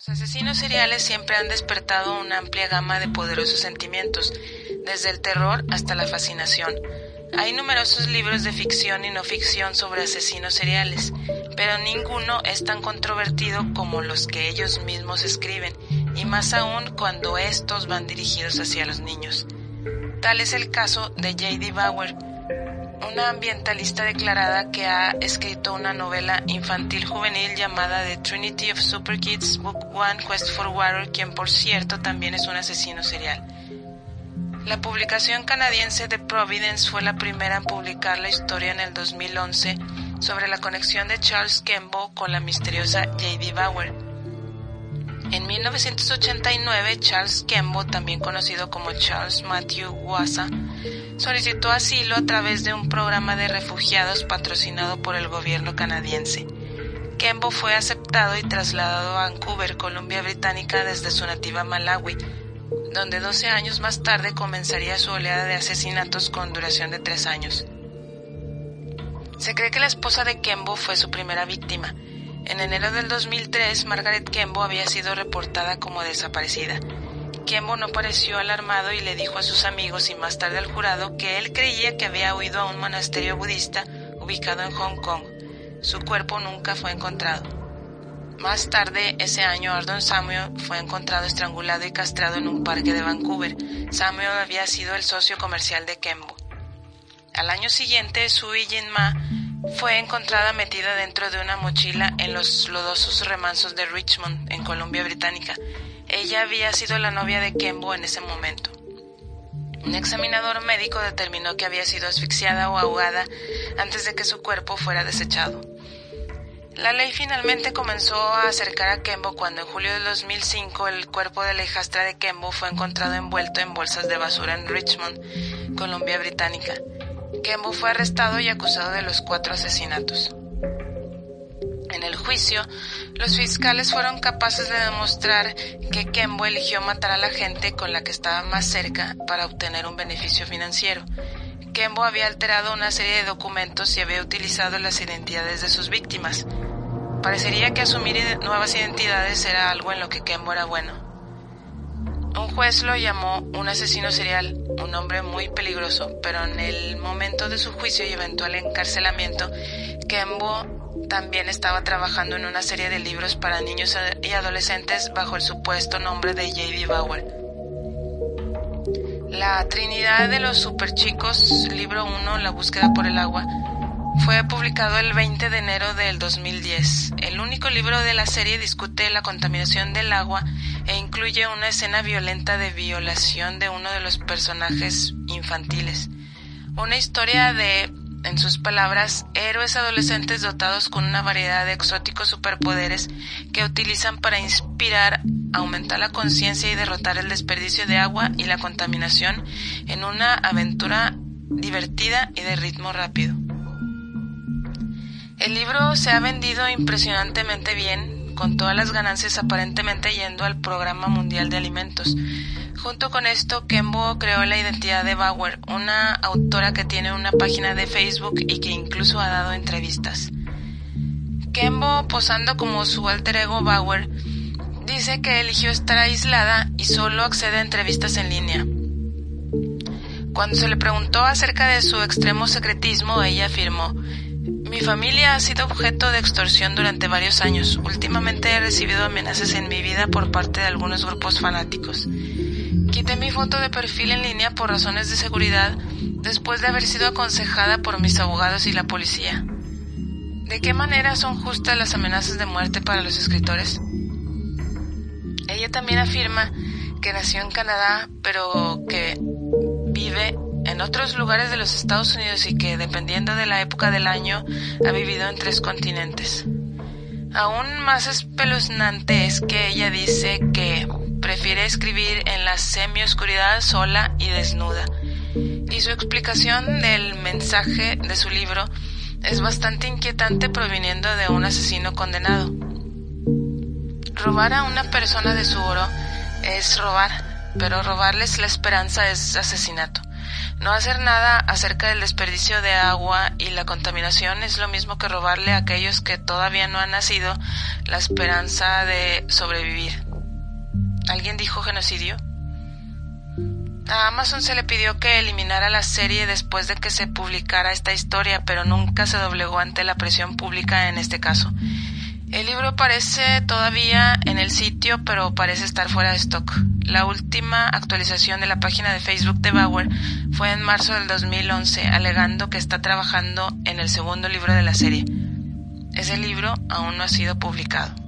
Los asesinos seriales siempre han despertado una amplia gama de poderosos sentimientos, desde el terror hasta la fascinación. Hay numerosos libros de ficción y no ficción sobre asesinos seriales, pero ninguno es tan controvertido como los que ellos mismos escriben, y más aún cuando estos van dirigidos hacia los niños. Tal es el caso de J.D. Bauer, una ambientalista declarada que ha escrito una novela infantil juvenil llamada The Trinity of Super Kids Book One Quest for Water, quien por cierto también es un asesino serial. La publicación canadiense de Providence fue la primera en publicar la historia en el 2011 sobre la conexión de Charles Kembo con la misteriosa J.D. Bauer. En 1989, Charles Kembo, también conocido como Charles Matthew Wassa, solicitó asilo a través de un programa de refugiados patrocinado por el gobierno canadiense. Kembo fue aceptado y trasladado a Vancouver, Columbia Británica, desde su nativa Malawi, donde 12 años más tarde comenzaría su oleada de asesinatos con duración de tres años. Se cree que la esposa de Kembo fue su primera víctima, en enero del 2003, Margaret Kembo había sido reportada como desaparecida. Kembo no pareció alarmado y le dijo a sus amigos y más tarde al jurado que él creía que había huido a un monasterio budista ubicado en Hong Kong. Su cuerpo nunca fue encontrado. Más tarde, ese año, Ardon Samuel fue encontrado estrangulado y castrado en un parque de Vancouver. Samuel había sido el socio comercial de Kembo. Al año siguiente, Sui Jin Ma fue encontrada metida dentro de una mochila en los lodosos remansos de Richmond, en Columbia Británica. Ella había sido la novia de Kembo en ese momento. Un examinador médico determinó que había sido asfixiada o ahogada antes de que su cuerpo fuera desechado. La ley finalmente comenzó a acercar a Kembo cuando en julio de 2005 el cuerpo de la hijastra de Kembo fue encontrado envuelto en bolsas de basura en Richmond, Columbia Británica. Kembo fue arrestado y acusado de los cuatro asesinatos. En el juicio, los fiscales fueron capaces de demostrar que Kembo eligió matar a la gente con la que estaba más cerca para obtener un beneficio financiero. Kembo había alterado una serie de documentos y había utilizado las identidades de sus víctimas. Parecería que asumir nuevas identidades era algo en lo que Kembo era bueno. Un juez lo llamó un asesino serial, un hombre muy peligroso, pero en el momento de su juicio y eventual encarcelamiento, Kembo también estaba trabajando en una serie de libros para niños y adolescentes bajo el supuesto nombre de J.D. Bauer. La Trinidad de los Superchicos, libro 1, La búsqueda por el agua, fue publicado el 20 de enero del 2010. El único libro de la serie discute la contaminación del agua e incluye una escena violenta de violación de uno de los personajes infantiles. Una historia de, en sus palabras, héroes adolescentes dotados con una variedad de exóticos superpoderes que utilizan para inspirar, aumentar la conciencia y derrotar el desperdicio de agua y la contaminación en una aventura divertida y de ritmo rápido. El libro se ha vendido impresionantemente bien, con todas las ganancias aparentemente yendo al Programa Mundial de Alimentos. Junto con esto, Kembo creó la identidad de Bauer, una autora que tiene una página de Facebook y que incluso ha dado entrevistas. Kembo, posando como su alter ego Bauer, dice que eligió estar aislada y solo accede a entrevistas en línea. Cuando se le preguntó acerca de su extremo secretismo, ella afirmó, mi familia ha sido objeto de extorsión durante varios años. Últimamente he recibido amenazas en mi vida por parte de algunos grupos fanáticos. Quité mi foto de perfil en línea por razones de seguridad después de haber sido aconsejada por mis abogados y la policía. ¿De qué manera son justas las amenazas de muerte para los escritores? Ella también afirma que nació en Canadá, pero que vive en otros lugares de los Estados Unidos y que, dependiendo de la época del año, ha vivido en tres continentes. Aún más espeluznante es que ella dice que prefiere escribir en la semioscuridad sola y desnuda. Y su explicación del mensaje de su libro es bastante inquietante proviniendo de un asesino condenado. Robar a una persona de su oro es robar, pero robarles la esperanza es asesinato. No hacer nada acerca del desperdicio de agua y la contaminación es lo mismo que robarle a aquellos que todavía no han nacido la esperanza de sobrevivir. ¿Alguien dijo genocidio? A Amazon se le pidió que eliminara la serie después de que se publicara esta historia, pero nunca se doblegó ante la presión pública en este caso. El libro aparece todavía en el sitio, pero parece estar fuera de stock. La última actualización de la página de Facebook de Bauer fue en marzo del 2011, alegando que está trabajando en el segundo libro de la serie. Ese libro aún no ha sido publicado.